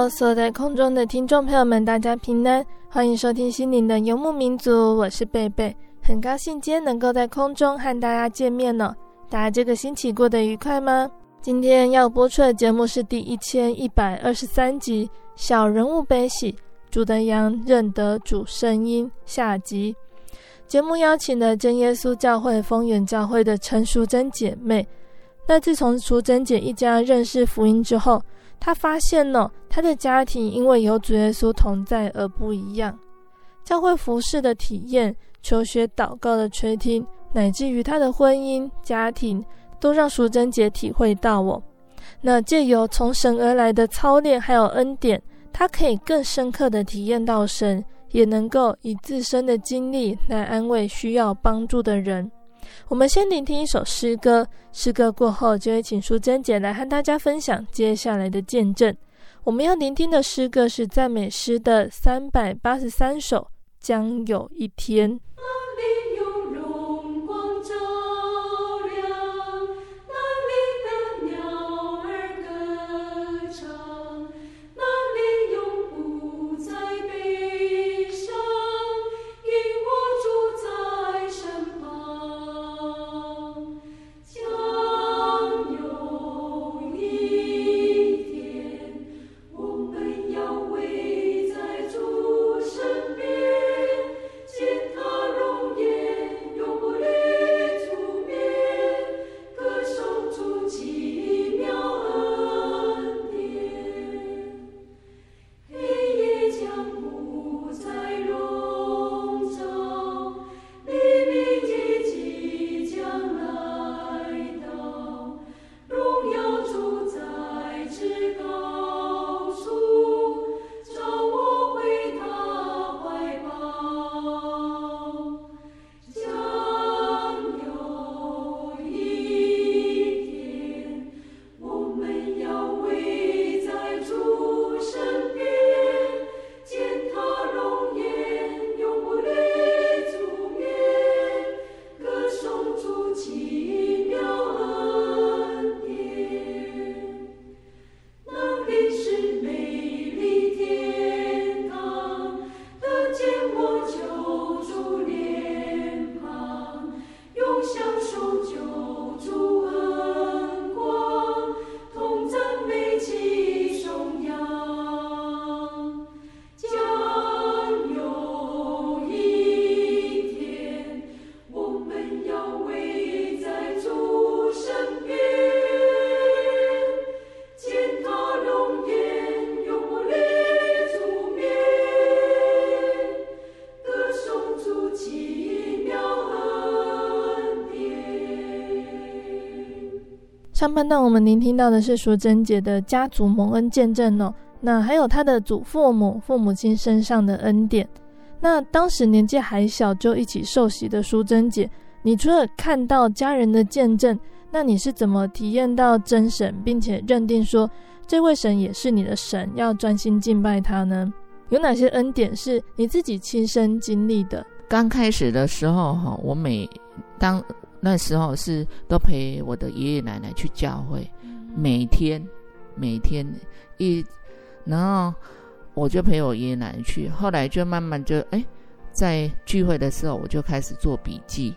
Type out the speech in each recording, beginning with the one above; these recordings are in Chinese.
Hello，所在空中的听众朋友们，大家平安，欢迎收听心灵的游牧民族，我是贝贝，很高兴今天能够在空中和大家见面呢。大家这个星期过得愉快吗？今天要播出的节目是第一千一百二十三集《小人物悲喜》，主的羊认得主声音下集。节目邀请了真耶稣教会丰原教会的陈淑贞姐妹。那自从淑贞姐一家认识福音之后，他发现呢，他的家庭因为有主耶稣同在而不一样。教会服饰的体验、求学祷告的垂听，乃至于他的婚姻家庭，都让淑贞姐体会到哦。那借由从神而来的操练还有恩典，他可以更深刻的体验到神，也能够以自身的经历来安慰需要帮助的人。我们先聆听一首诗歌，诗歌过后就会请淑珍姐来和大家分享接下来的见证。我们要聆听的诗歌是赞美诗的三百八十三首，将有一天。上半段我们聆听到的是淑贞姐的家族蒙恩见证哦，那还有她的祖父母、父母亲身上的恩典。那当时年纪还小就一起受洗的淑贞姐，你除了看到家人的见证，那你是怎么体验到真神，并且认定说这位神也是你的神，要专心敬拜他呢？有哪些恩典是你自己亲身经历的？刚开始的时候哈，我每当那时候是都陪我的爷爷奶奶去教会，每天每天。一，然后我就陪我爷爷奶奶去，后来就慢慢就哎，在聚会的时候我就开始做笔记。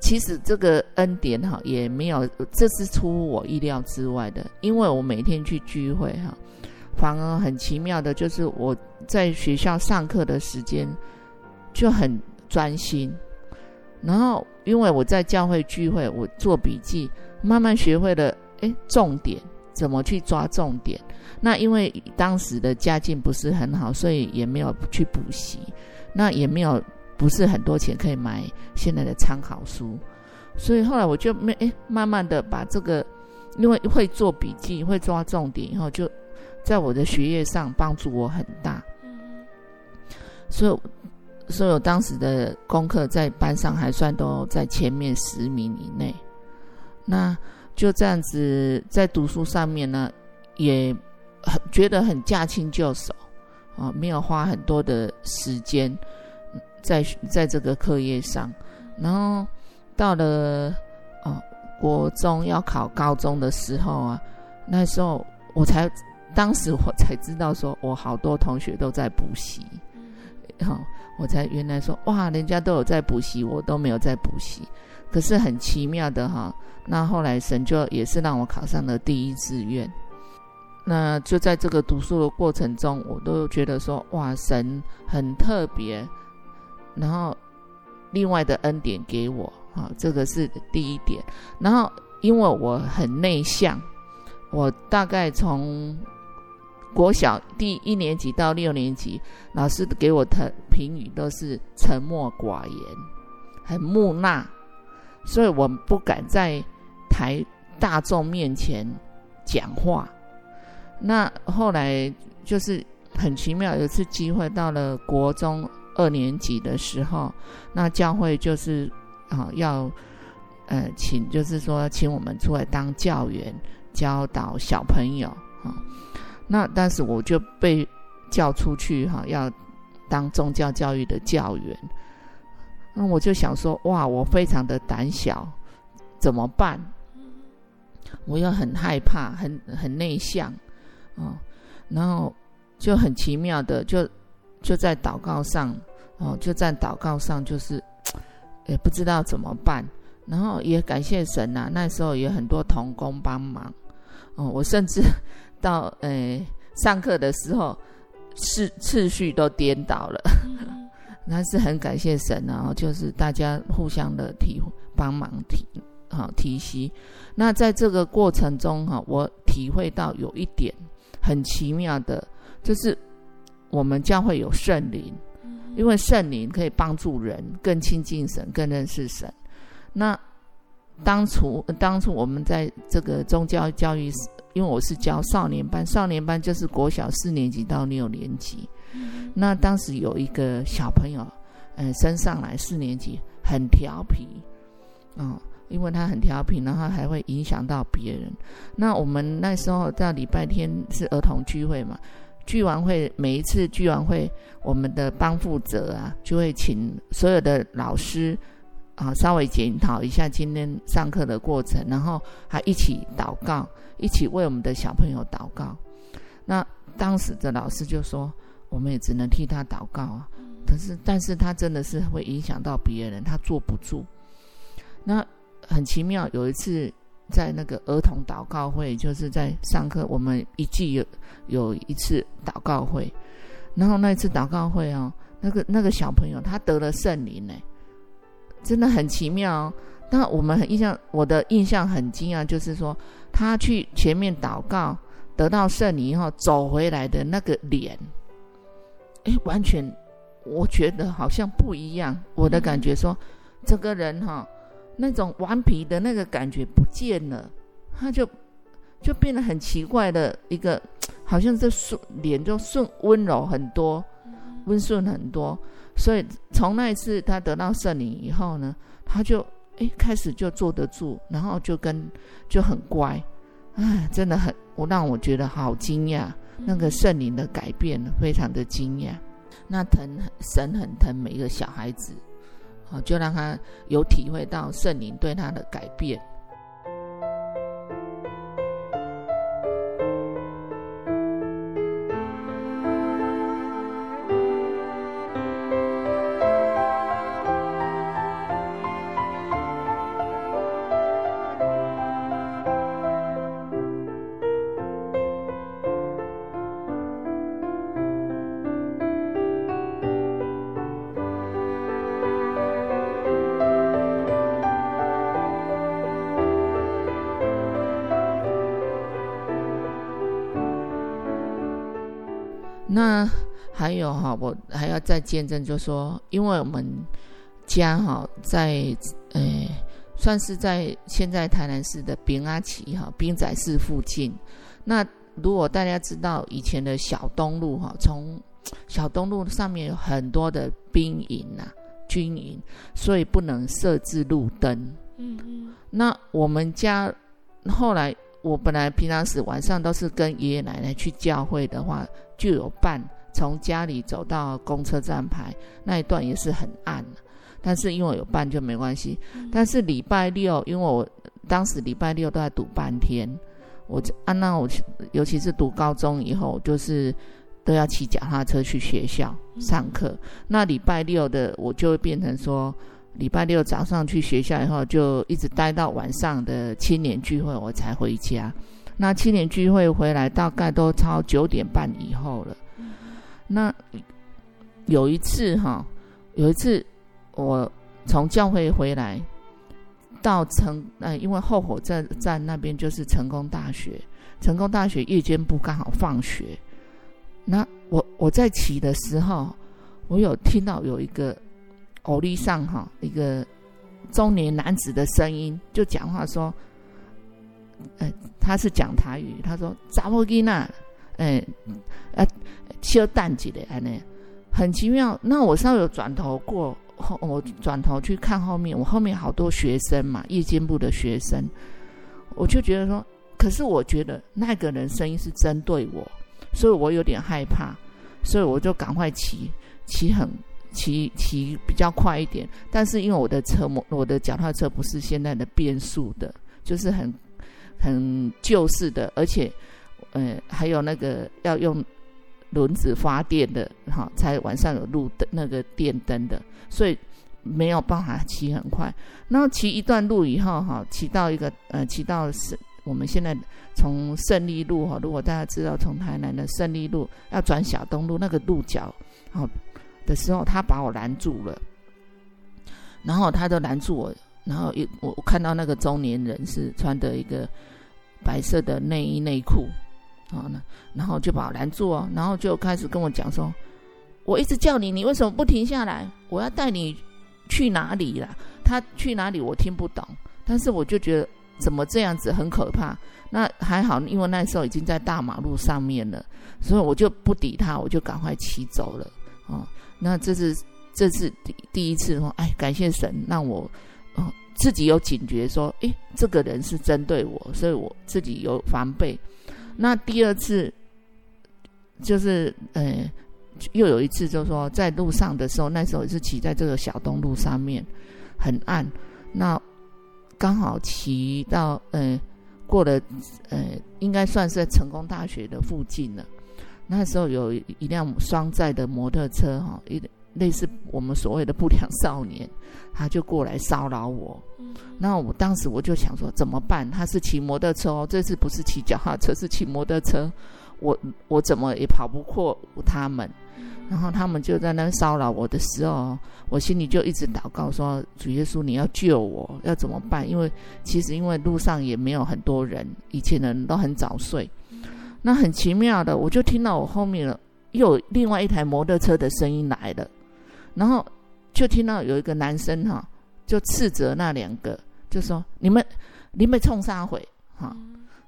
其实这个恩典哈也没有，这是出乎我意料之外的，因为我每天去聚会哈，反而很奇妙的就是我在学校上课的时间就很专心，然后因为我在教会聚会，我做笔记，慢慢学会了诶重点怎么去抓重点。那因为当时的家境不是很好，所以也没有去补习，那也没有。不是很多钱可以买现在的参考书，所以后来我就没诶，慢慢的把这个，因为会做笔记，会抓重点，以后就在我的学业上帮助我很大。所以，所以当时的功课在班上还算都在前面十名以内。那就这样子在读书上面呢，也很觉得很驾轻就熟啊，没有花很多的时间。在在这个课业上，然后到了啊国中要考高中的时候啊，那时候我才当时我才知道说，我好多同学都在补习，好，我才原来说哇，人家都有在补习，我都没有在补习。可是很奇妙的哈，那后来神就也是让我考上了第一志愿。那就在这个读书的过程中，我都觉得说哇，神很特别。然后，另外的恩典给我，啊，这个是第一点。然后，因为我很内向，我大概从国小第一年级到六年级，老师给我的评语都是沉默寡言，很木讷，所以我不敢在台大众面前讲话。那后来就是很奇妙，有一次机会到了国中。二年级的时候，那教会就是啊、要呃请，就是说请我们出来当教员，教导小朋友啊、那但是我就被叫出去哈、要当宗教教育的教员。那我就想说，哇，我非常的胆小，怎么办？我又很害怕，很很内向啊、哦，然后就很奇妙的就就在祷告上。哦，就在祷告上，就是 也不知道怎么办，然后也感谢神呐、啊。那时候有很多同工帮忙。哦，我甚至到诶、呃、上课的时候，次次序都颠倒了。那是很感谢神啊，就是大家互相的提帮忙提好、哦、提携。那在这个过程中哈、哦，我体会到有一点很奇妙的，就是我们将会有圣灵。因为圣灵可以帮助人更亲近神、更认识神。那当初当初我们在这个宗教教育，因为我是教少年班，少年班就是国小四年级到六年级。那当时有一个小朋友，嗯，升上来四年级，很调皮，哦，因为他很调皮，然后还会影响到别人。那我们那时候在礼拜天是儿童聚会嘛。聚完会，每一次聚完会，我们的班负责啊，就会请所有的老师啊，稍微检讨一下今天上课的过程，然后还一起祷告，一起为我们的小朋友祷告。那当时的老师就说，我们也只能替他祷告啊。可是，但是他真的是会影响到别人，他坐不住。那很奇妙，有一次。在那个儿童祷告会，就是在上课，我们一季有有一次祷告会，然后那一次祷告会哦，那个那个小朋友他得了圣灵呢，真的很奇妙。那我们很印象，我的印象很惊讶，就是说他去前面祷告得到圣灵以后走回来的那个脸，哎，完全我觉得好像不一样。我的感觉说，这个人哈、哦。那种顽皮的那个感觉不见了，他就就变得很奇怪的一个，好像这顺脸就顺温柔很多，温顺很多。所以从那一次他得到圣灵以后呢，他就诶开始就坐得住，然后就跟就很乖，哎，真的很我让我觉得好惊讶，那个圣灵的改变非常的惊讶。那疼神很疼每一个小孩子。好，就让他有体会到圣灵对他的改变。还要再见证，就说，因为我们家哈在诶，算是在现在台南市的平安期哈兵仔市附近。那如果大家知道以前的小东路哈，从小东路上面有很多的兵营呐、军营，所以不能设置路灯。嗯嗯。那我们家后来，我本来平常时晚上都是跟爷爷奶奶去教会的话。就有伴从家里走到公车站牌那一段也是很暗，但是因为有伴就没关系。但是礼拜六，因为我当时礼拜六都在读半天，我啊那我尤其是读高中以后，就是都要骑脚踏车去学校上课。那礼拜六的我就会变成说，礼拜六早上去学校以后，就一直待到晚上的青年聚会我才回家。那青年聚会回来大概都超九点半以后了。那有一次哈，有一次我从教会回来到成呃，因为后火车站那边就是成功大学，成功大学夜间部刚好放学。那我我在骑的时候，我有听到有一个欧丽上哈一个中年男子的声音，就讲话说。呃，他是讲台语，他说“查某囡仔，哎，啊，小淡一的安尼，很奇妙。那我稍有转头过后，我转头去看后面，我后面好多学生嘛，夜间部的学生，我就觉得说，可是我觉得那个人声音是针对我，所以我有点害怕，所以我就赶快骑，骑很骑骑比较快一点。但是因为我的车模，我的脚踏车不是现在的变速的，就是很。很旧式的，而且，呃，还有那个要用轮子发电的，哈，才晚上有路灯那个电灯的，所以没有办法骑很快。然后骑一段路以后，哈，骑到一个呃，骑到是我们现在从胜利路哈，如果大家知道从台南的胜利路要转小东路那个路角，好的时候，他把我拦住了，然后他就拦住我。然后一我我看到那个中年人是穿的一个白色的内衣内裤，啊，那然后就把我拦住哦，然后就开始跟我讲说，我一直叫你，你为什么不停下来？我要带你去哪里啦？他去哪里我听不懂，但是我就觉得怎么这样子很可怕。那还好，因为那时候已经在大马路上面了，所以我就不理他，我就赶快骑走了。哦，那这是这是第第一次说，哎，感谢神让我。哦，自己有警觉，说，诶，这个人是针对我，所以我自己有防备。那第二次，就是，呃，又有一次，就是说，在路上的时候，那时候是骑在这个小东路上面，很暗。那刚好骑到，呃，过了，呃，应该算是在成功大学的附近了。那时候有一辆双载的摩托车，哈，一。类似我们所谓的不良少年，他就过来骚扰我。那我当时我就想说怎么办？他是骑摩托车哦，这次不是骑脚踏车，是骑摩托车。我我怎么也跑不过他们。然后他们就在那骚扰我的时候，我心里就一直祷告说：主耶稣，你要救我，要怎么办？因为其实因为路上也没有很多人，以前的人都很早睡。那很奇妙的，我就听到我后面了，又有另外一台摩托车的声音来了。然后就听到有一个男生哈，就斥责那两个，就说：“你们，你们冲啥回？”哈，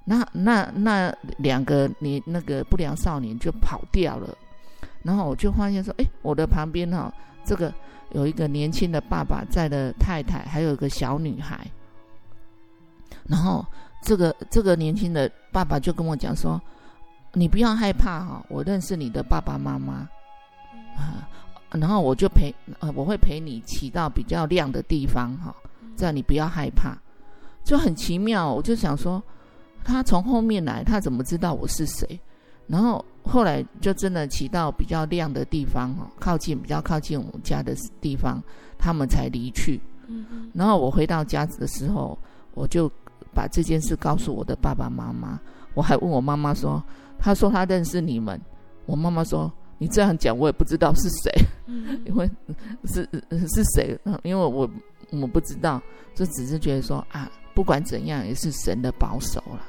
那那那两个你那个不良少年就跑掉了。然后我就发现说：“哎，我的旁边哈，这个有一个年轻的爸爸在的太太，还有一个小女孩。然后这个这个年轻的爸爸就跟我讲说：‘你不要害怕哈，我认识你的爸爸妈妈。’啊。”然后我就陪呃，我会陪你骑到比较亮的地方哈，这样你不要害怕，就很奇妙。我就想说，他从后面来，他怎么知道我是谁？然后后来就真的骑到比较亮的地方哈，靠近比较靠近我们家的地方，他们才离去。嗯然后我回到家的时候，我就把这件事告诉我的爸爸妈妈，我还问我妈妈说，他说他认识你们，我妈妈说。你这样讲，我也不知道是谁，因为是是谁？因为我我不知道，就只是觉得说啊，不管怎样，也是神的保守了。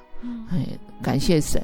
哎，感谢神。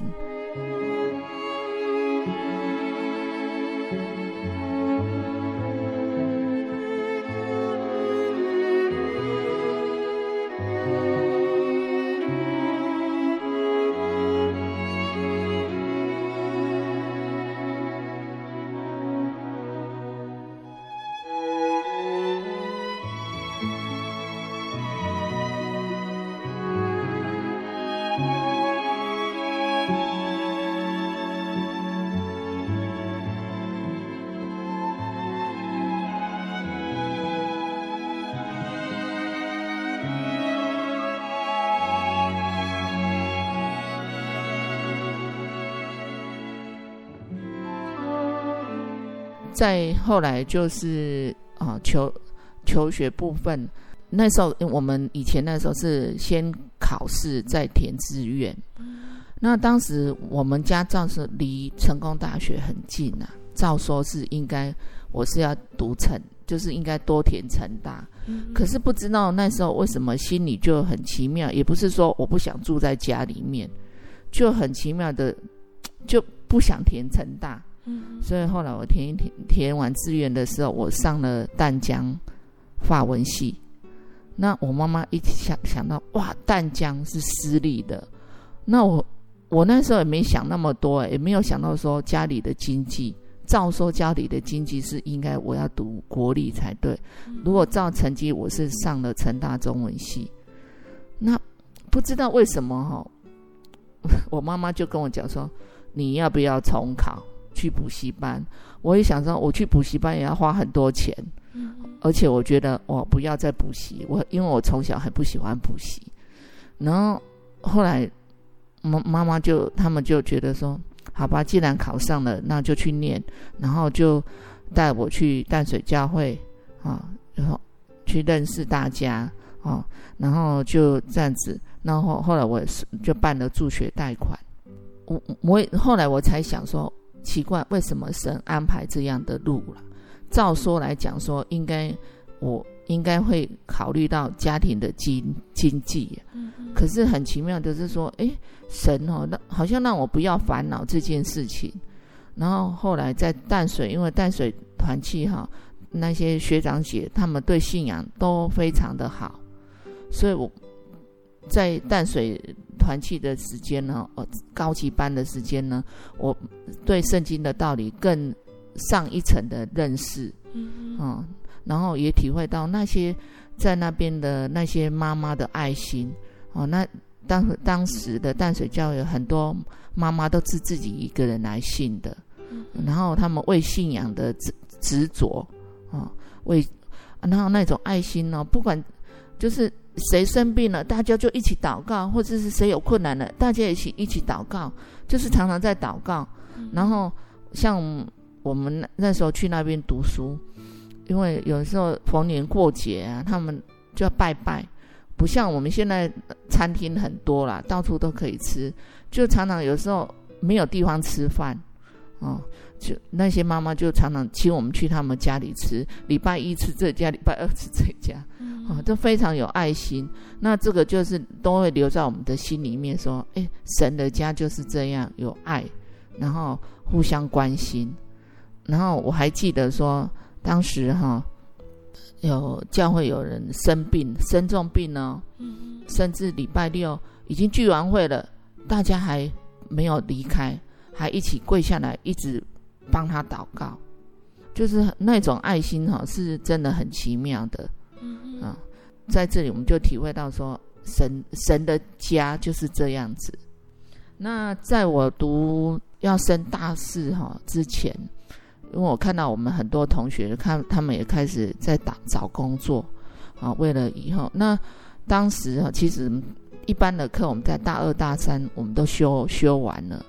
再后来就是啊，求求学部分，那时候我们以前那时候是先考试再填志愿。那当时我们家照是离成功大学很近啊，照说是应该我是要读成，就是应该多填成大。可是不知道那时候为什么心里就很奇妙，也不是说我不想住在家里面，就很奇妙的就不想填成大。所以后来我填一填填完志愿的时候，我上了淡江法文系。那我妈妈一想想到，哇，淡江是私立的。那我我那时候也没想那么多，也没有想到说家里的经济。照说家里的经济是应该我要读国立才对。如果照成绩，我是上了成大中文系。那不知道为什么哈，我妈妈就跟我讲说，你要不要重考？去补习班，我也想说，我去补习班也要花很多钱，嗯、而且我觉得我不要再补习，我因为我从小很不喜欢补习，然后后来妈妈妈就他们就觉得说，好吧，既然考上了，那就去念，然后就带我去淡水教会啊，然后去认识大家啊，然后就这样子，然后后来我就办了助学贷款，我我后来我才想说。奇怪，为什么神安排这样的路了？照说来讲，说应该我应该会考虑到家庭的经经济，嗯嗯，可是很奇妙的是说，哎，神哦，那好像让我不要烦恼这件事情。然后后来在淡水，因为淡水团契哈，那些学长姐他们对信仰都非常的好，所以我在淡水。团契的时间呢，呃，高级班的时间呢，我对圣经的道理更上一层的认识，嗯，嗯，然后也体会到那些在那边的那些妈妈的爱心，哦，那当当时的淡水教会很多妈妈都是自己一个人来信的，然后他们为信仰的执执着，啊，为，然后那种爱心呢，不管就是。谁生病了，大家就一起祷告；或者是谁有困难了，大家一起一起祷告，就是常常在祷告。然后像我们那时候去那边读书，因为有时候逢年过节啊，他们就要拜拜，不像我们现在餐厅很多啦，到处都可以吃，就常常有时候没有地方吃饭，哦，就那些妈妈就常常请我们去他们家里吃，礼拜一吃这家，礼拜二吃这家。啊，都非常有爱心。那这个就是都会留在我们的心里面，说，哎，神的家就是这样有爱，然后互相关心。然后我还记得说，当时哈，有教会有人生病，生重病呢，甚至礼拜六已经聚完会了，大家还没有离开，还一起跪下来，一直帮他祷告，就是那种爱心哈，是真的很奇妙的。嗯啊，在这里我们就体会到说，神神的家就是这样子。那在我读要升大四哈之前，因为我看到我们很多同学，看他们也开始在打找工作啊，为了以后。那当时啊，其实一般的课我们在大二大三我们都修修完了，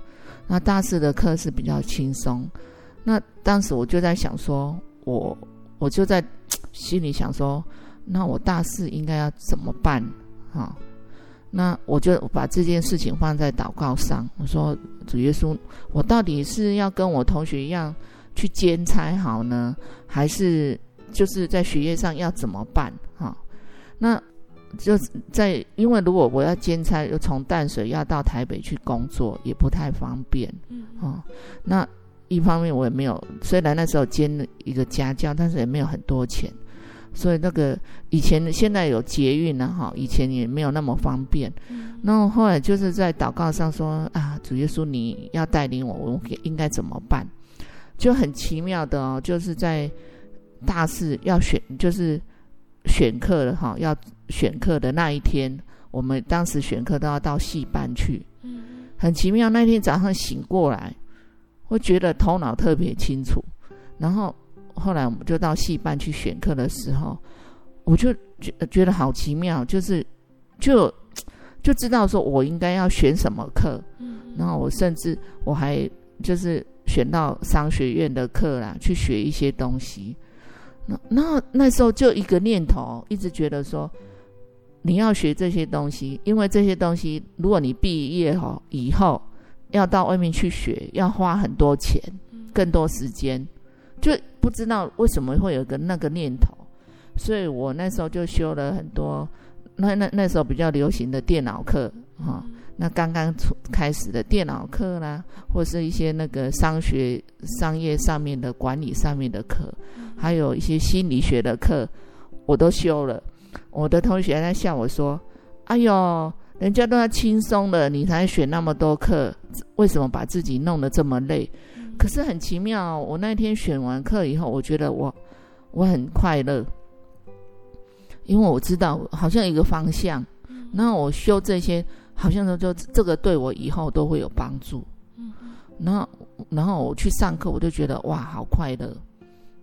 那大四的课是比较轻松。那当时我就在想说，我我就在心里想说，那我大四应该要怎么办啊？那我就把这件事情放在祷告上。我说：“主耶稣，我到底是要跟我同学一样去兼差好呢，还是就是在学业上要怎么办？哈，那就在因为如果我要兼差，又从淡水要到台北去工作，也不太方便。嗯，啊，那一方面我也没有，虽然那时候兼了一个家教，但是也没有很多钱。”所以那个以前现在有捷运了哈，以前也没有那么方便。那、嗯、后来就是在祷告上说啊，主耶稣你要带领我，我应该怎么办？就很奇妙的哦，就是在大四要选，就是选课了哈，要选课的那一天，我们当时选课都要到戏班去。嗯，很奇妙，那天早上醒过来，我觉得头脑特别清楚，然后。后来我们就到戏班去选课的时候，我就觉觉得好奇妙，就是就就知道说我应该要选什么课，然后我甚至我还就是选到商学院的课啦，去学一些东西。那那那时候就一个念头，一直觉得说你要学这些东西，因为这些东西如果你毕业后以后要到外面去学，要花很多钱，更多时间。就不知道为什么会有个那个念头，所以我那时候就修了很多，那那那时候比较流行的电脑课哈，那刚刚出开始的电脑课啦，或是一些那个商学、商业上面的管理上面的课，还有一些心理学的课，我都修了。我的同学还在笑我说：“哎呦，人家都要轻松的，你才选那么多课，为什么把自己弄得这么累？”可是很奇妙，我那天选完课以后，我觉得我我很快乐，因为我知道好像一个方向，那我修这些，好像说就这个对我以后都会有帮助。然后然后我去上课，我就觉得哇，好快乐，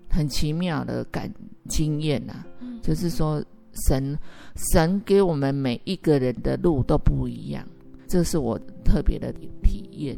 很奇妙的感经验呐、啊。就是说神神给我们每一个人的路都不一样，这是我特别的体验。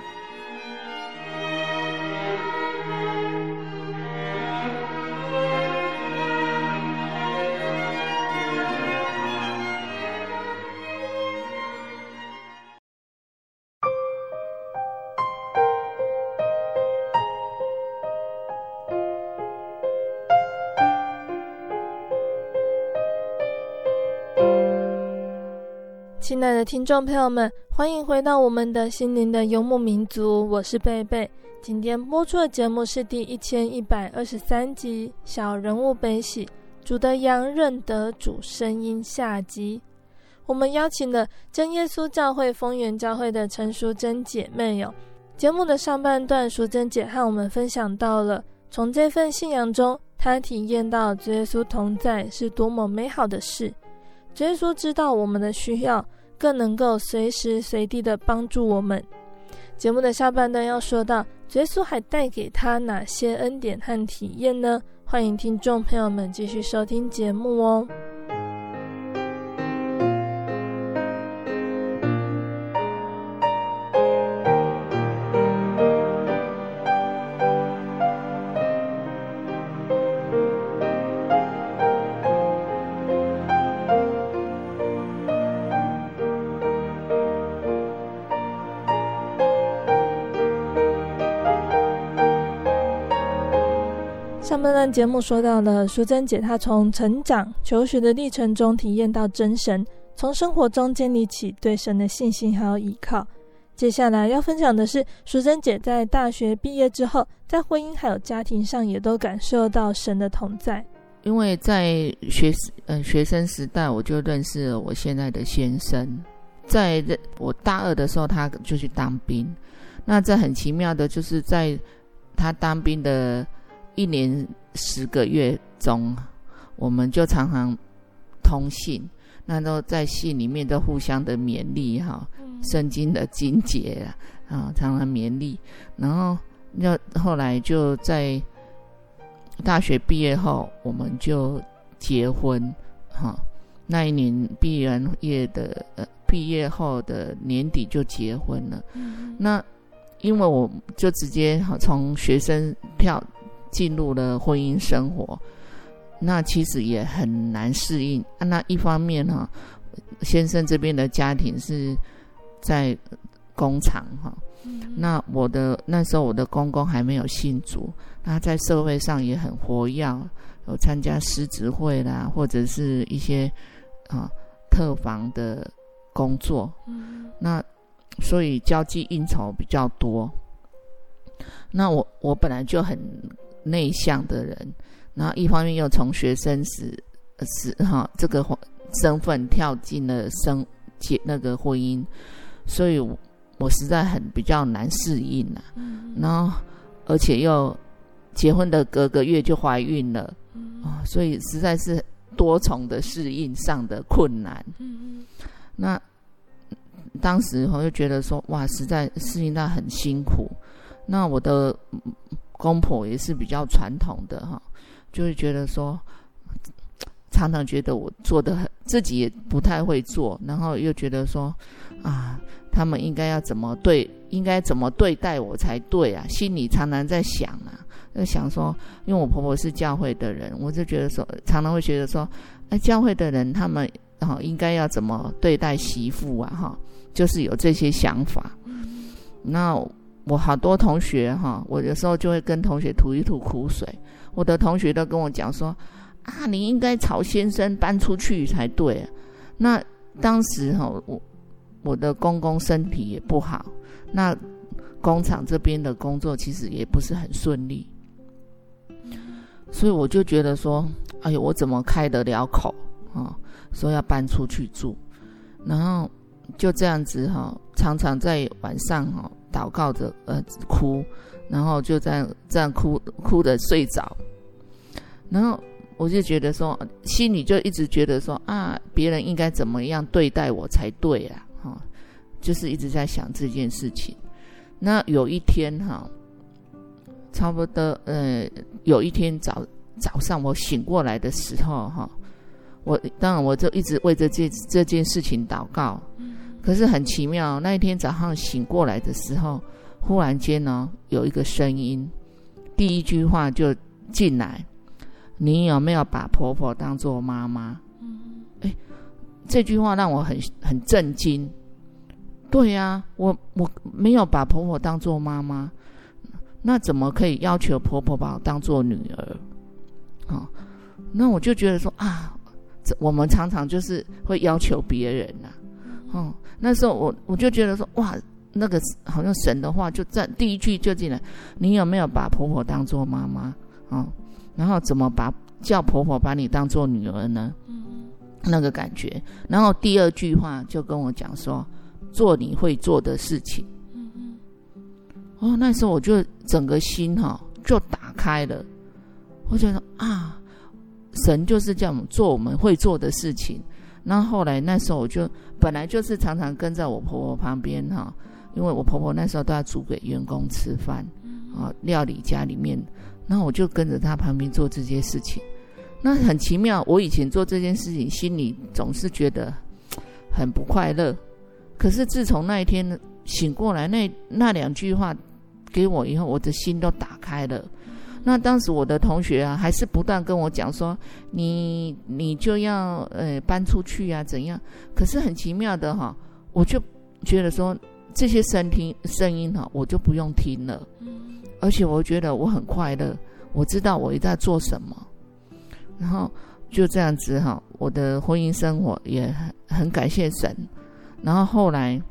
听众朋友们，欢迎回到我们的心灵的游牧民族，我是贝贝。今天播出的节目是第一千一百二十三集《小人物悲喜》，主的羊认得主声音下集。我们邀请了真耶稣教会丰原教会的陈淑贞姐妹哟。节目的上半段，淑贞姐和我们分享到了从这份信仰中，她体验到主耶稣同在是多么美好的事。主耶稣知道我们的需要，更能够随时随地的帮助我们。节目的下半段要说到，耶稣还带给他哪些恩典和体验呢？欢迎听众朋友们继续收听节目哦。节目说到了淑贞姐，她从成长求学的历程中体验到真神，从生活中建立起对神的信心还有依靠。接下来要分享的是淑贞姐在大学毕业之后，在婚姻还有家庭上也都感受到神的同在。因为在学嗯学生时代，我就认识了我现在的先生，在我大二的时候，他就去当兵。那这很奇妙的，就是在他当兵的。一年十个月中，我们就常常通信，那都在信里面都互相的勉励哈，圣经的经节啊，啊，常常勉励。然后要后来就在大学毕业后，我们就结婚哈。那一年毕完业的呃，毕业后的年底就结婚了。那因为我就直接哈从学生跳。进入了婚姻生活，那其实也很难适应。那一方面哈，先生这边的家庭是在工厂哈，那我的那时候我的公公还没有信主，他在社会上也很活跃，有参加狮子会啦，或者是一些啊特防的工作，那所以交际应酬比较多。那我我本来就很。内向的人，然后一方面又从学生时时哈这个身份跳进了生结那个婚姻，所以我，我实在很比较难适应呐、啊。嗯、然后而且又结婚的隔个月就怀孕了，啊、所以实在是多重的适应上的困难。嗯、那当时我就觉得说，哇，实在适应到很辛苦。那我的。公婆也是比较传统的哈，就会觉得说，常常觉得我做的很，自己也不太会做，然后又觉得说，啊，他们应该要怎么对，应该怎么对待我才对啊，心里常常在想啊，就想说，因为我婆婆是教会的人，我就觉得说，常常会觉得说，哎，教会的人他们哈应该要怎么对待媳妇啊哈，就是有这些想法，那。我好多同学哈，我有时候就会跟同学吐一吐苦水。我的同学都跟我讲说：“啊，你应该曹先生搬出去才对。”那当时哈，我我的公公身体也不好，那工厂这边的工作其实也不是很顺利，所以我就觉得说：“哎呦，我怎么开得了口啊？说要搬出去住，然后就这样子哈，常常在晚上哈。”祷告着，呃，哭，然后就这样这样哭，哭的睡着。然后我就觉得说，心里就一直觉得说啊，别人应该怎么样对待我才对啊，哈、哦，就是一直在想这件事情。那有一天哈、差不多，呃，有一天早早上我醒过来的时候哈、我当然我就一直为着这这件事情祷告。可是很奇妙，那一天早上醒过来的时候，忽然间呢，有一个声音，第一句话就进来：“你有没有把婆婆当做妈妈？”嗯，哎，这句话让我很很震惊。对呀，我我没有把婆婆当做妈妈，那怎么可以要求婆婆把我当做女儿？啊，那我就觉得说啊，这我们常常就是会要求别人呐、啊。哦，那时候我我就觉得说，哇，那个好像神的话就在第一句就进来，你有没有把婆婆当做妈妈？哦，然后怎么把叫婆婆把你当做女儿呢？嗯那个感觉。然后第二句话就跟我讲说，做你会做的事情。哦，那时候我就整个心哈、哦、就打开了，我觉得啊，神就是叫我们做我们会做的事情。那后，来那时候我就本来就是常常跟在我婆婆旁边哈，因为我婆婆那时候都要煮给员工吃饭啊，料理家里面，那我就跟着她旁边做这些事情。那很奇妙，我以前做这件事情，心里总是觉得很不快乐。可是自从那一天醒过来，那那两句话给我以后，我的心都打开了。那当时我的同学啊，还是不断跟我讲说：“你你就要呃搬出去啊，怎样？”可是很奇妙的哈，我就觉得说这些声听声音哈，我就不用听了。而且我觉得我很快乐，我知道我在做什么。然后就这样子哈，我的婚姻生活也很很感谢神。然后后来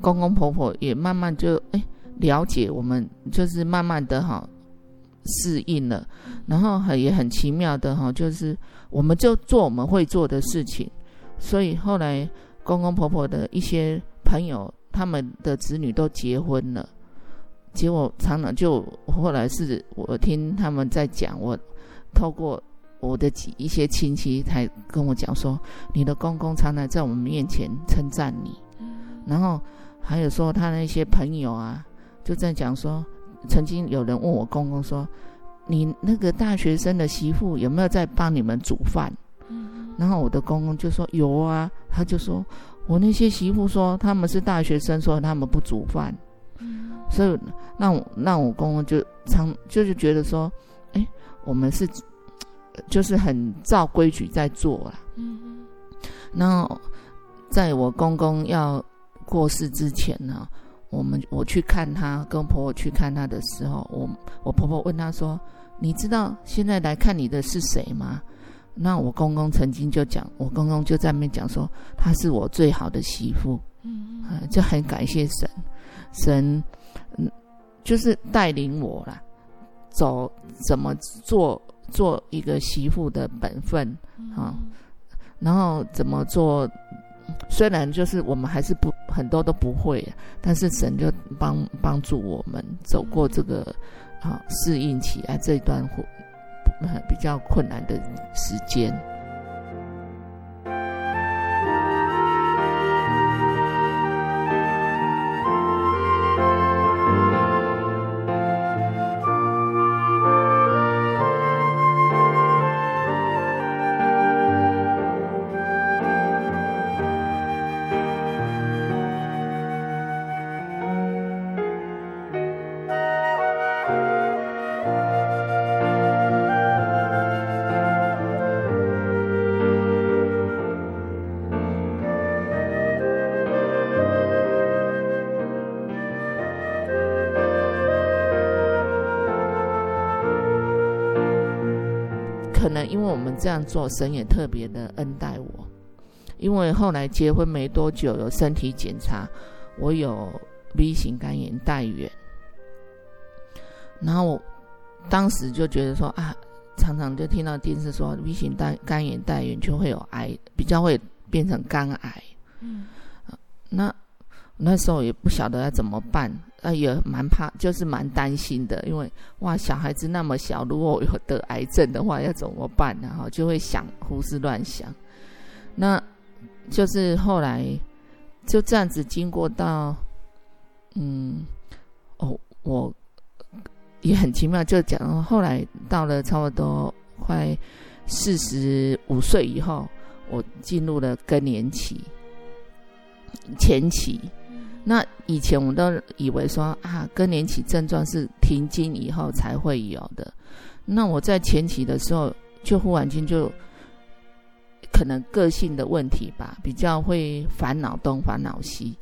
公公婆婆也慢慢就哎了解我们，就是慢慢的哈。适应了，然后很也很奇妙的哈，就是我们就做我们会做的事情，所以后来公公婆婆的一些朋友，他们的子女都结婚了，结果常常就后来是我听他们在讲，我透过我的几一些亲戚才跟我讲说，你的公公常常在我们面前称赞你，然后还有说他那些朋友啊，就在讲说。曾经有人问我公公说：“你那个大学生的媳妇有没有在帮你们煮饭？”然后我的公公就说：“有啊。”他就说：“我那些媳妇说他们是大学生，说他们不煮饭。”所以那我那我公公就常就是觉得说：“哎，我们是就是很照规矩在做啦。”然后在我公公要过世之前呢。我们我去看她，跟婆婆去看她的时候，我我婆婆问她说：“你知道现在来看你的是谁吗？”那我公公曾经就讲，我公公就在那边讲说：“她是我最好的媳妇。”嗯，嗯，就很感谢神，神嗯，就是带领我啦，走怎么做做一个媳妇的本分啊，然后怎么做。虽然就是我们还是不很多都不会，但是神就帮帮助我们走过这个啊适应期啊这一段或比较困难的时间。做，神也特别的恩待我。因为后来结婚没多久，有身体检查，我有 B 型肝炎带原。然后我当时就觉得说啊，常常就听到电视说 B 型肝肝炎带原就会有癌，比较会变成肝癌。嗯，那那时候也不晓得要怎么办。呃，也蛮怕，就是蛮担心的，因为哇，小孩子那么小，如果有得癌症的话，要怎么办呢？哈，就会想胡思乱想。那就是后来就这样子经过到，嗯，哦，我也很奇妙，就讲后来到了差不多快四十五岁以后，我进入了更年期前期。那以前我们都以为说啊，更年期症状是停经以后才会有的。那我在前期的时候，就忽然间就可能个性的问题吧，比较会烦恼东烦恼西，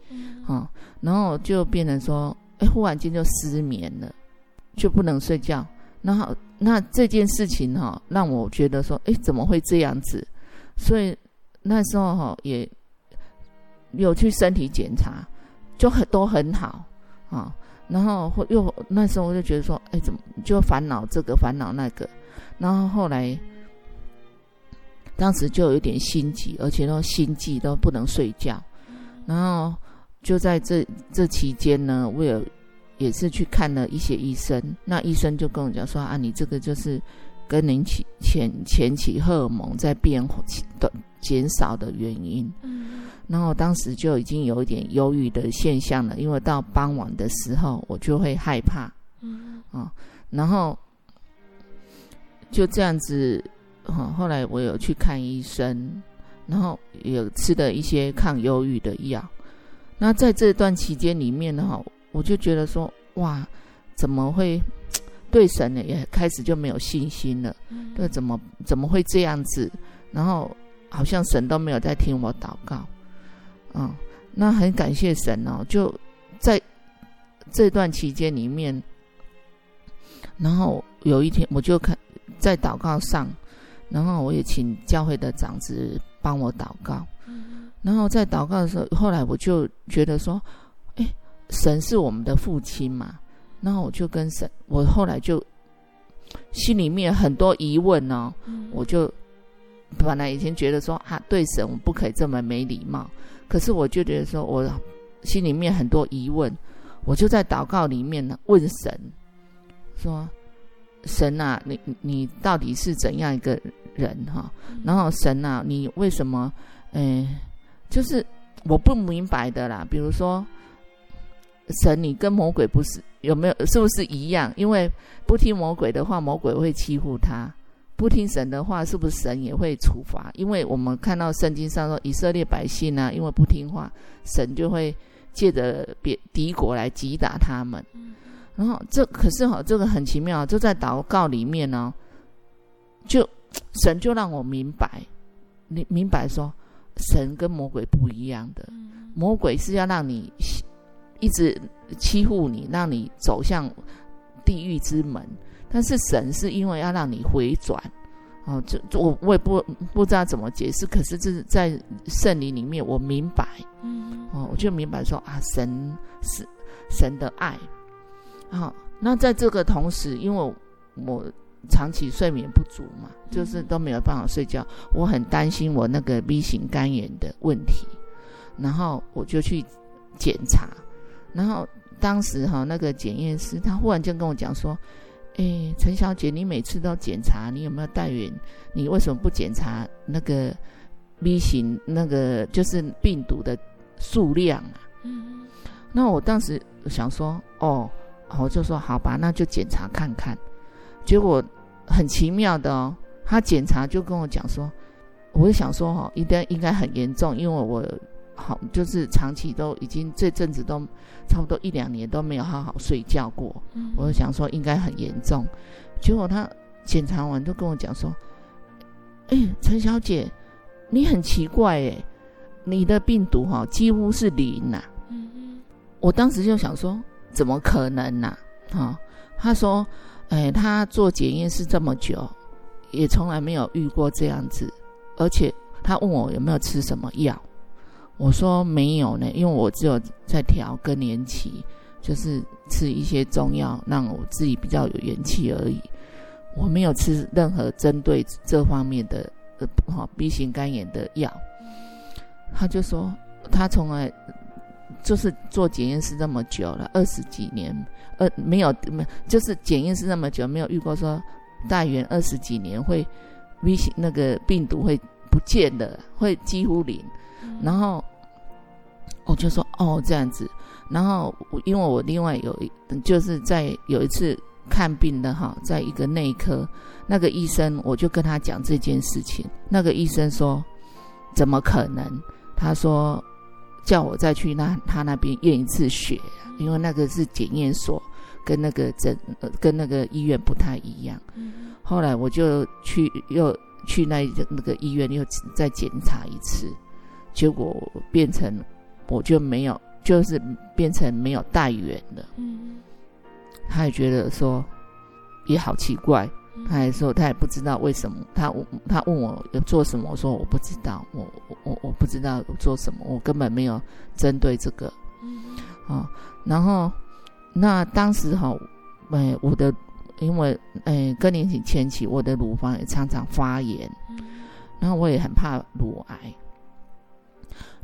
嗯，然后就变成说，哎，忽然间就失眠了，就不能睡觉。然后那这件事情哈，让我觉得说，哎，怎么会这样子？所以那时候哈也。有去身体检查，就很都很好啊。然后又那时候我就觉得说，哎，怎么就烦恼这个烦恼那个？然后后来，当时就有点心急，而且都心悸，都不能睡觉。然后就在这这期间呢，我有也是去看了一些医生，那医生就跟我讲说啊，你这个就是更年期前前期荷尔蒙在变的减少的原因。嗯然后当时就已经有一点忧郁的现象了，因为到傍晚的时候我就会害怕，嗯啊，然后就这样子，哈，后来我有去看医生，然后有吃的一些抗忧郁的药。那在这段期间里面呢，哈，我就觉得说，哇，怎么会 对神呢也开始就没有信心了？对，怎么怎么会这样子？然后好像神都没有在听我祷告。嗯，那很感谢神哦，就在这段期间里面，然后有一天我就看在祷告上，然后我也请教会的长子帮我祷告，然后在祷告的时候，后来我就觉得说，哎，神是我们的父亲嘛，然后我就跟神，我后来就心里面很多疑问哦，我就本来以前觉得说啊，对神我不可以这么没礼貌。可是我就觉得说，我心里面很多疑问，我就在祷告里面呢问神，说：“神啊，你你到底是怎样一个人哈？然后神啊，你为什么？嗯，就是我不明白的啦。比如说，神，你跟魔鬼不是有没有是不是一样？因为不听魔鬼的话，魔鬼会欺负他。”不听神的话，是不是神也会处罚？因为我们看到圣经上说，以色列百姓呢、啊，因为不听话，神就会借着别敌国来击打他们。然后这可是哈，这个很奇妙，就在祷告里面呢，就神就让我明白，你明白说，神跟魔鬼不一样的，魔鬼是要让你一直欺负你，让你走向地狱之门。但是神是因为要让你回转，哦，这我我也不不知道怎么解释，可是这是在圣灵里面我明白，嗯，哦，我就明白说啊，神是神的爱，好，哦，那在这个同时，因为我，我长期睡眠不足嘛，就是都没有办法睡觉，我很担心我那个 B 型肝炎的问题，然后我就去检查，然后当时哈那个检验师他忽然间跟我讲说。哎，陈小姐，你每次都检查，你有没有带原？你为什么不检查那个 B 型那个就是病毒的数量啊？嗯，那我当时想说，哦，我就说好吧，那就检查看看。结果很奇妙的哦，他检查就跟我讲说，我就想说哈，应该应该很严重，因为我。好，就是长期都已经这阵子都差不多一两年都没有好好睡觉过。嗯、我就想说应该很严重，结果他检查完就跟我讲说：“哎、欸，陈小姐，你很奇怪哎，你的病毒哈几乎是零呐、啊。嗯嗯”我当时就想说：“怎么可能呐、啊？”哈，他说：“哎、欸，他做检验室这么久，也从来没有遇过这样子，而且他问我有没有吃什么药。”我说没有呢，因为我只有在调更年期，就是吃一些中药，让我自己比较有元气而已。我没有吃任何针对这方面的呃，哈 B 型肝炎的药。他就说他从来就是做检验室这么久了，二十几年，呃，没有没就是检验室那么久，没有遇过说大元二十几年会 V 型那个病毒会不见的，会几乎零。然后我就说哦这样子，然后因为我另外有一就是在有一次看病的哈，在一个内科那个医生，我就跟他讲这件事情，那个医生说怎么可能？他说叫我再去那他那边验一次血，因为那个是检验所，跟那个诊跟那个医院不太一样。后来我就去又去那那个医院又再检查一次。结果变成我就没有，就是变成没有带原了。嗯，他也觉得说也好奇怪，他还说他也不知道为什么，他他问我有做什么，我说我不知道，我我我不知道做什么，我根本没有针对这个，啊，然后那当时哈，哎，我的因为哎更年期前期，我的乳房也常常发炎，然后我也很怕乳癌，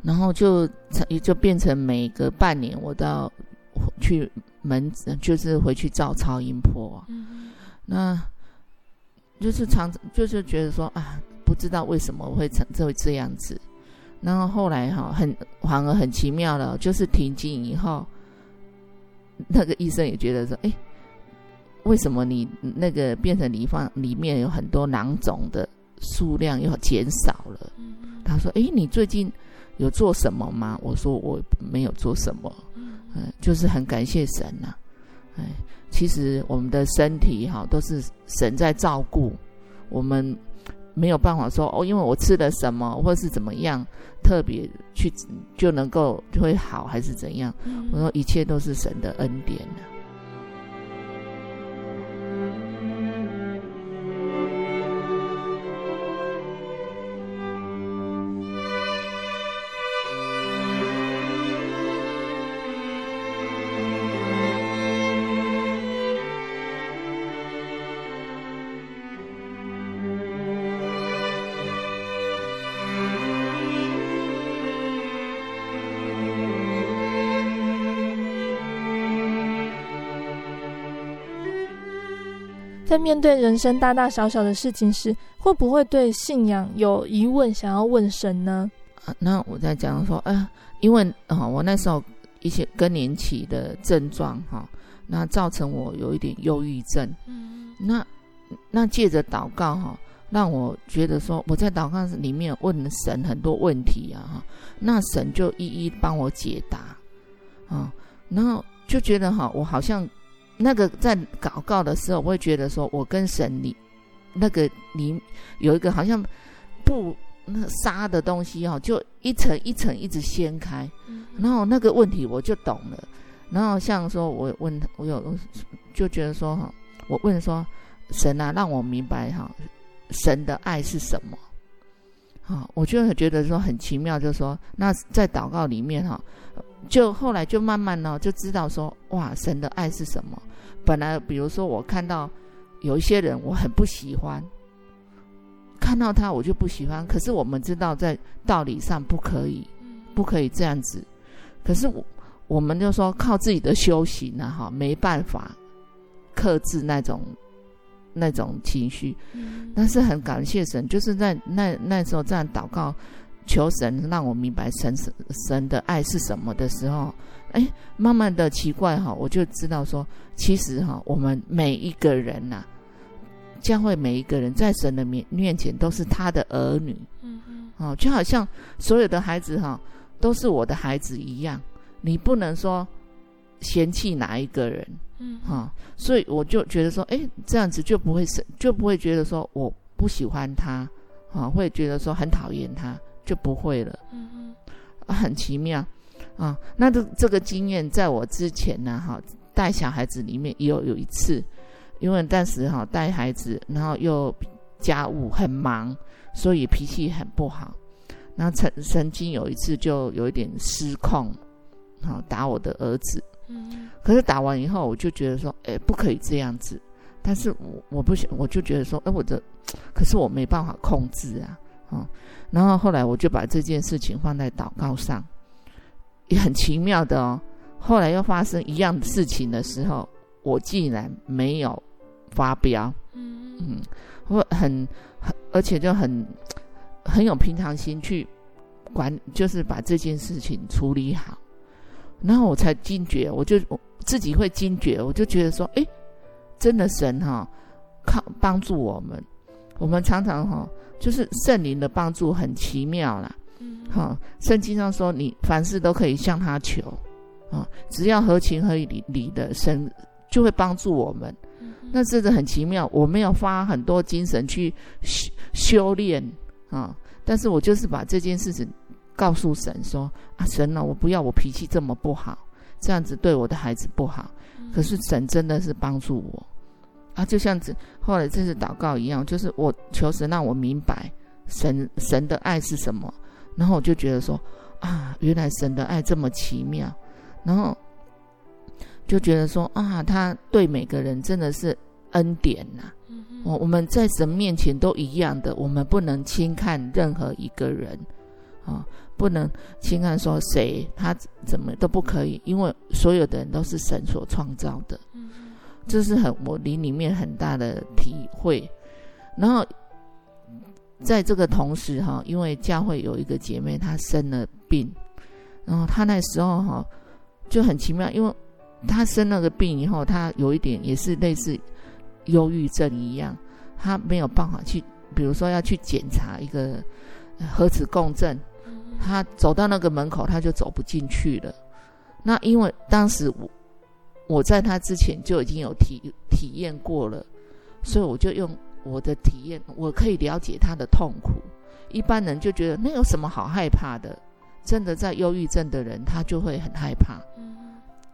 然后就也就变成每隔半年我都要去门诊，就是回去照超音波，那。就是常就是觉得说啊，不知道为什么会成这会这样子，然后后来哈很反而很奇妙了，就是停经以后，那个医生也觉得说，哎，为什么你那个变成里方里面有很多囊肿的数量又减少了？他说，哎，你最近有做什么吗？我说我没有做什么，嗯，就是很感谢神呐，哎。其实我们的身体哈都是神在照顾，我们没有办法说哦，因为我吃了什么或是怎么样，特别去就能够就会好还是怎样？我说一切都是神的恩典呢。在面对人生大大小小的事情时，会不会对信仰有疑问，想要问神呢？啊，那我在讲说，啊，因为啊，我那时候一些更年期的症状哈，那造成我有一点忧郁症。嗯，那那借着祷告哈，让我觉得说，我在祷告里面问了神很多问题啊哈，那神就一一帮我解答啊，然后就觉得哈，我好像。那个在祷告的时候，我会觉得说，我跟神里那个里有一个好像布那纱的东西哈，就一层一层一直掀开，然后那个问题我就懂了。然后像说我问我有就觉得说哈，我问说神啊，让我明白哈，神的爱是什么？啊，我就觉得说很奇妙，就是说那在祷告里面哈，就后来就慢慢呢就知道说哇，神的爱是什么？本来，比如说，我看到有一些人，我很不喜欢，看到他我就不喜欢。可是我们知道，在道理上不可以，不可以这样子。可是我，我们就说靠自己的修行呢，哈，没办法克制那种那种情绪。但是很感谢神，就是在那那时候这样祷告，求神让我明白神神的爱是什么的时候。哎，慢慢的奇怪哈，我就知道说，其实哈，我们每一个人呐，将会每一个人在神的面面前都是他的儿女，嗯嗯，哦，就好像所有的孩子哈，都是我的孩子一样，你不能说嫌弃哪一个人，嗯，哈，所以我就觉得说，哎，这样子就不会是，就不会觉得说我不喜欢他，啊，会觉得说很讨厌他，就不会了，嗯嗯，啊，很奇妙。啊，那这这个经验在我之前呢，哈，带小孩子里面也有有一次，因为当时哈带孩子，然后又家务很忙，所以脾气很不好。然后曾曾经有一次就有一点失控，好打我的儿子。嗯。可是打完以后，我就觉得说，哎，不可以这样子。但是我我不想，我就觉得说，哎，我的，可是我没办法控制啊，啊。然后后来我就把这件事情放在祷告上。也很奇妙的哦，后来又发生一样的事情的时候，我竟然没有发飙，嗯嗯，我很很，而且就很很有平常心去管，就是把这件事情处理好，然后我才惊觉，我就我自己会惊觉，我就觉得说，哎，真的神哈、哦，靠帮助我们，我们常常哈、哦，就是圣灵的帮助很奇妙啦。好，圣经上说，你凡事都可以向他求，啊，只要合情合理理的，神就会帮助我们。那真的很奇妙。我没有花很多精神去修修炼啊，但是我就是把这件事情告诉神说啊，神啊，我不要我脾气这么不好，这样子对我的孩子不好。可是神真的是帮助我，啊，就像这后来这次祷告一样，就是我求神让我明白神神的爱是什么，然后我就觉得说啊，原来神的爱这么奇妙，然后就觉得说啊，他对每个人真的是恩典呐、啊。我我们在神面前都一样的，我们不能轻看任何一个人啊，不能轻看说谁他怎么都不可以，因为所有的人都是神所创造的。这是很我里里面很大的体会。然后在这个同时哈，因为教会有一个姐妹她生了病，然后她那时候哈就很奇妙，因为她生了个病以后，她有一点也是类似。忧郁症一样，她没有办法去，比如说要去检查一个核磁共振，他走到那个门口他就走不进去了。那因为当时我我在他之前就已经有体体验过了，所以我就用我的体验，我可以了解他的痛苦。一般人就觉得那有什么好害怕的？真的在忧郁症的人，他就会很害怕，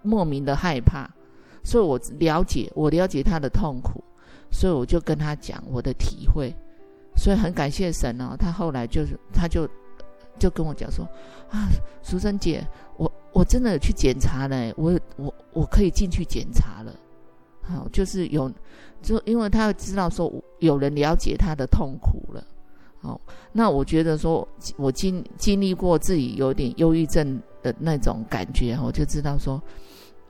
莫名的害怕。所以我了解，我了解他的痛苦，所以我就跟他讲我的体会，所以很感谢神哦。他后来就是，他就就跟我讲说啊，淑珍姐，我我真的去检查了，我我我可以进去检查了。好，就是有，就因为他知道说有人了解他的痛苦了。好，那我觉得说我经经历过自己有点忧郁症的那种感觉，我就知道说。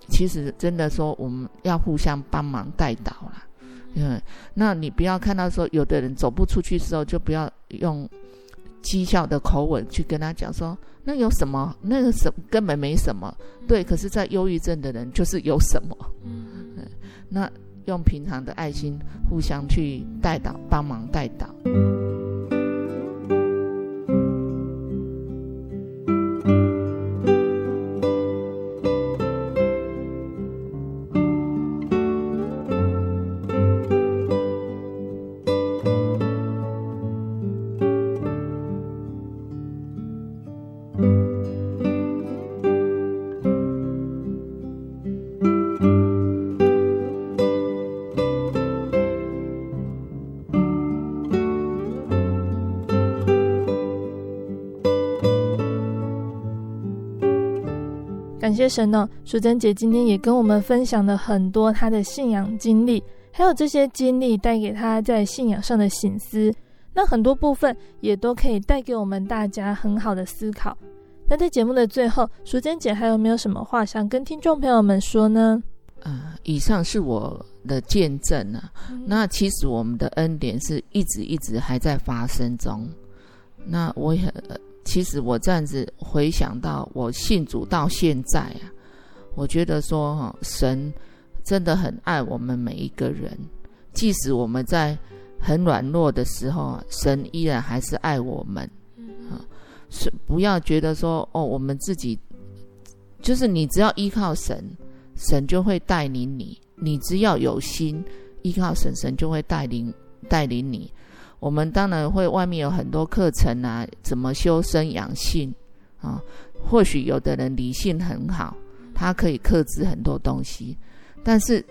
其实真的说，我们要互相帮忙带导啦。嗯，那你不要看到说，有的人走不出去的时候，就不要用讥笑的口吻去跟他讲说，那有什么？那个什根本没什么。对，可是，在忧郁症的人就是有什么。嗯，那用平常的爱心互相去带导，帮忙带导。神呢，淑贞姐今天也跟我们分享了很多她的信仰经历，还有这些经历带给她在信仰上的省思。那很多部分也都可以带给我们大家很好的思考。那在节目的最后，淑贞姐还有没有什么话想跟听众朋友们说呢？呃，以上是我的见证啊。那其实我们的恩典是一直一直还在发生中。那我也。其实我这样子回想到我信主到现在啊，我觉得说哈，神真的很爱我们每一个人，即使我们在很软弱的时候啊，神依然还是爱我们啊。是不要觉得说哦，我们自己就是你只要依靠神，神就会带领你；你只要有心依靠神，神就会带领带领你。我们当然会，外面有很多课程啊，怎么修身养性啊？或许有的人理性很好，他可以克制很多东西，但是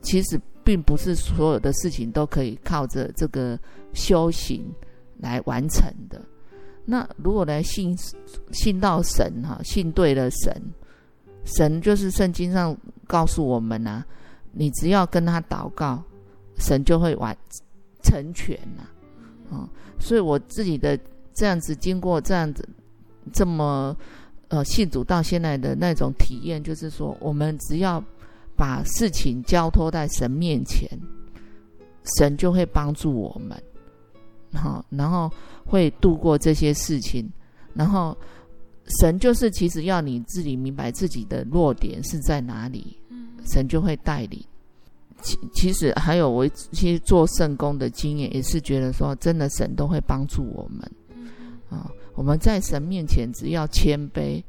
其实并不是所有的事情都可以靠着这个修行来完成的。那如果来信信到神哈，信对了神，神就是圣经上告诉我们啊，你只要跟他祷告，神就会完成全呐。啊，所以我自己的这样子，经过这样子这么呃信主到现在的那种体验，就是说，我们只要把事情交托在神面前，神就会帮助我们，好，然后会度过这些事情，然后神就是其实要你自己明白自己的弱点是在哪里，神就会带领。其其实还有我一些做圣工的经验，也是觉得说，真的神都会帮助我们。啊，我们在神面前只要谦卑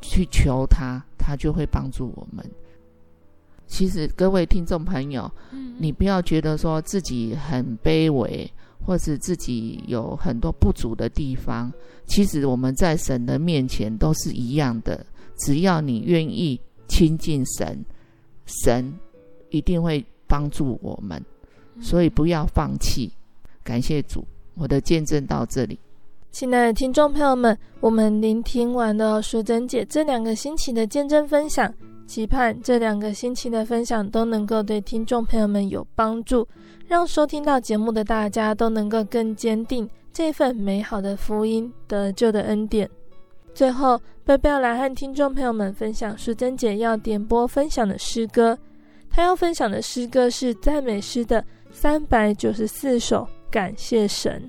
去求他，他就会帮助我们。其实各位听众朋友，你不要觉得说自己很卑微，或是自己有很多不足的地方。其实我们在神的面前都是一样的，只要你愿意亲近神，神一定会。帮助我们，所以不要放弃。感谢主，我的见证到这里。亲爱的听众朋友们，我们聆听完了淑珍姐这两个星期的见证分享，期盼这两个星期的分享都能够对听众朋友们有帮助，让收听到节目的大家都能够更坚定这份美好的福音得救的恩典。最后，贝贝要来和听众朋友们分享淑珍姐要点播分享的诗歌，他要分享的诗歌是赞美诗的三百九十四首，感谢神。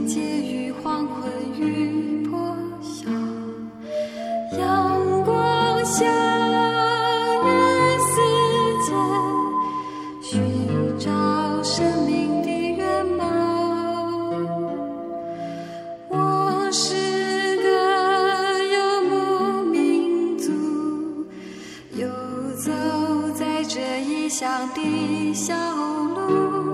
乡的小路，